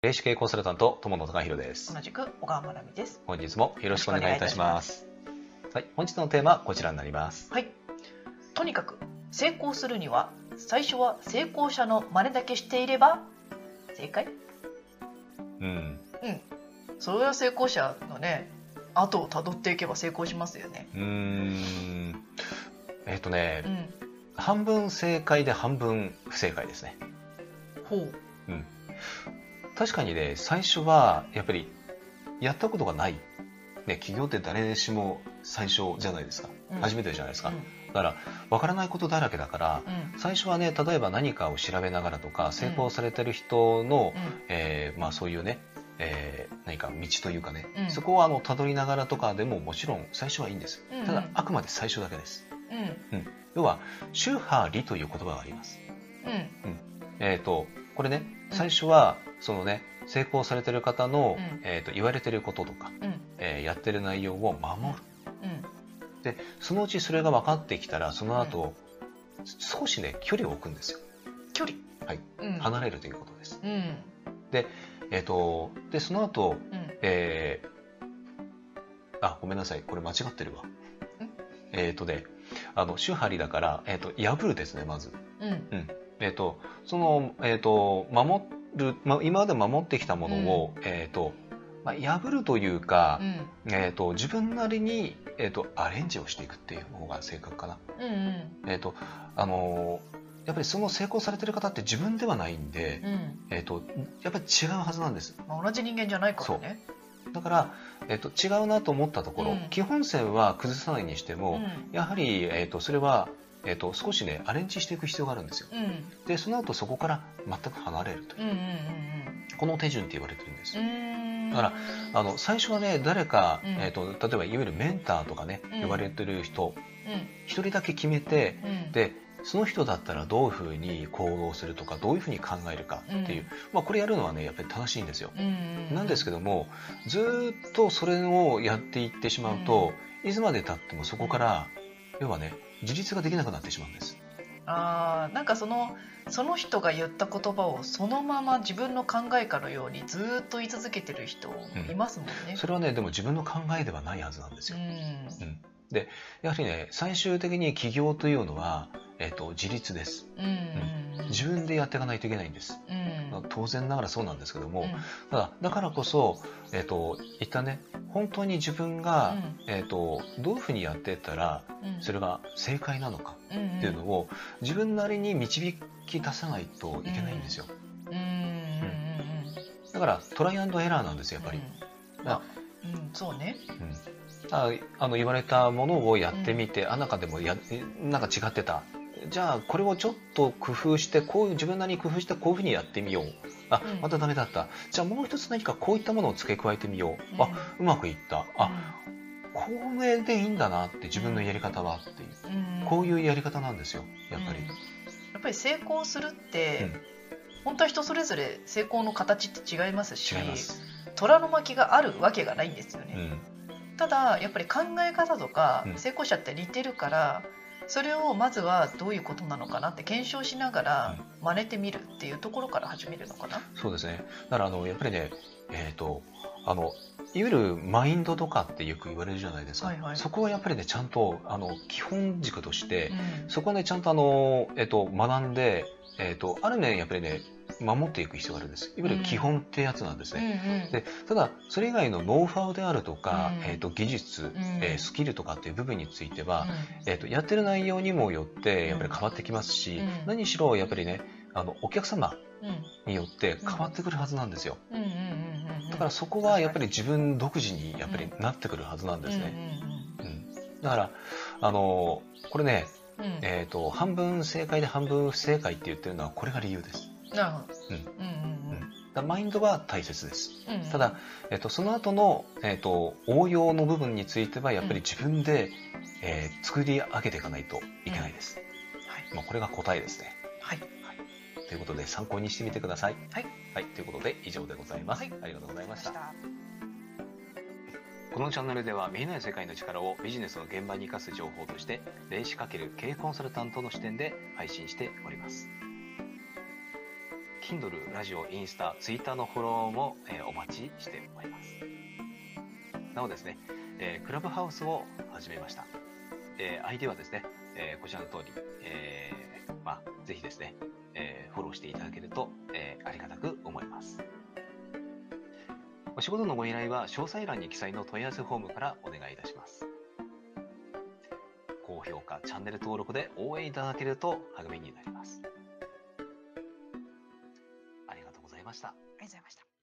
霊視系コンサルタント友野隆弘です同じく小川まなみです。本日もよろしくお願いいたしますはい本日のテーマはこちらになりますはい。とにかく成功するには最初は成功者の真似だけしていれば正解？うんうん。それは成功者のね後を辿っていけば成功しますよね。うーんえっ、とねう、ん。半分正解で半分不正解ですねほう。うん確かにね最初はやっぱりやったことがない。ね起業って誰しも最初じゃないですか、うん。初めてじゃないですか、うん。だから分からないことだらけだからうん。最初はね例えば何かを調べながらとか成功されてる人の、うん。えーまあ、そういうね、えー何か道というかね、うん。そこをあの辿りながらとかでももちろん最初はいいんです、うん。うんただあくまで最初だけです。うん。要は宗派理という言葉があります。うん。えっ、とこれねうん。最初はそのね成功されてる方の、うん。えー、と言われてることとか、うん。えーやってる内容を守る。うん。でそのうちそれが分かってきたらその後、少しね距離を置くんですよ。距離。はい。うん。離れるということです、うん。えっ、とでその後うん。えーあごめんなさい。これ間違ってるわ。えっ、とねあの宗派理だから、えー、と破るですねまず。うん。えっ、とそのえっ、と守る、ま、今まで守ってきたものを、えっ、とまあ、破るというかう、ん。えっ、と自分なりにえっ、とアレンジをしていくっていう方が正確かな。うんうん。えっ、とあのーやっぱりその成功されてる方って自分ではないんで、うん。えっ、とやっぱり違うはずなんです。まあ同じ人間じゃないからね。だから、えっと違うなと思ったところ、うん。基本線は崩さないにしてうも、ん。やはり、えっとそれは、えっと少しねアレンジしていく必要があるんですよ。うん。でその後そこから全く離れるという。うんうんこの手順って言われてるんですうんうん。だからあの最初はね誰か、うん。えっと例えばいわゆるメンターとかね、うん。呼ばれてる人うん。一人だけ決めてうん。でその人だったらどういうふうに行動するとかどういうふうに考えるかっていう、まあ、これやるのはねやっぱり正しいんですよ。うんうんなんですけどもずーっとそれをやっていってしまうと、いつまでたってもそこから要はね自立ができなくなってしまうんです。あーなんかそのその人が言った言葉をそのまま自分の考えかのようにずーっと言い続けてる人いますもんね。それはねでも自分の考えではないはずなんですうよ、ん。やはりね最終的に起業というのは、えっと自立です。うん。うん。自分でやっていかないといけないんです。うん。当然ながらそうなんですけども、うん。ただだからこそ、えっと一旦ね本当に自分が、えっとどういうふうにやっていったらうん。それが正解なのかうんっていうのを自分なりに導き出さないといけないんですよ、うん。うんうんだからトライアンドエラーなんですよやっぱり、うん。あうん。そうね。うん。ああの言われたものをやってみて、あ中でもやなんか違ってたじゃあこれをちょっと工夫してこういう自分なりに工夫してこういうふうにやってみよう。あうん。またダメだった。じゃあもう一つ何かこういったものを付け加えてみよう、あうまくいった。あこれでいいんだなって自分のやり方はっていう、うん。こういうやり方なんですよやっぱり、うん。やっぱり成功するって、うん。本当は人それぞれ成功の形って違いますし違います、虎の巻があるわけがないんですよね、うん。ただやっぱり考え方とかうん。成功者って似てるから、それをまずはどういうことなのかなって検証しながら真似てみるっていうところから始めるのかな？そうですね。だからあのやっぱりね、えっ、とあのいわゆるマインドとかってよく言われるじゃないですか。はいはいそこはやっぱりねちゃんとあの基本軸として、うんそこはねちゃんとあのえっ、と学んでえっ、とある面やっぱりね守っていく必要があるんです。いわゆる基本ってやつなんですうんね。うん。でただそれ以外のノウハウであるとか、うん。えっ、と技術、ん。えースキルとかっていう部分については、うえっ、とやってる内容にもよってやっぱり変わってきますし、うん。何しろやっぱりねあのお客様によって変わってくるはずなんですよ。だからそこはやっぱり自分独自にやっぱりなってくるはずなんですね。ね。うんだから、あのこれね、えっ、と、半分正解で半分不正解って言ってるのはこれが理由です。なるほど。うんうんうんだからマインドは大切です。うんうんただ、えっ、と、その後の、えっ、と、応用の部分についてはやっぱり自分で、えー作り上げていかないといけないです。はいまあ、これが答えですね。はいということで参考にしてみてください。はい。はい、ということで以上でございます。はいありがとうございました。た。このチャンネルでは見えない世界の力をビジネスの現場に生かす情報として霊視×経営コンサルタントの視点で配信しております Kindle、ラジオ、インスタ、ツイッターのフォローも、えーお待ちしております。なおですね、えークラブハウスを始めました。えー ID はですね、えーこちらの通り、えーまあ、ぜひですね、えーフォローしていただけると、えーありがたく思います。お仕事のご依頼は詳細欄に記載の問い合わせフォームからお願いいたします。高評価、チャンネル登録で応援いただけると励みになります。ありがとうございました。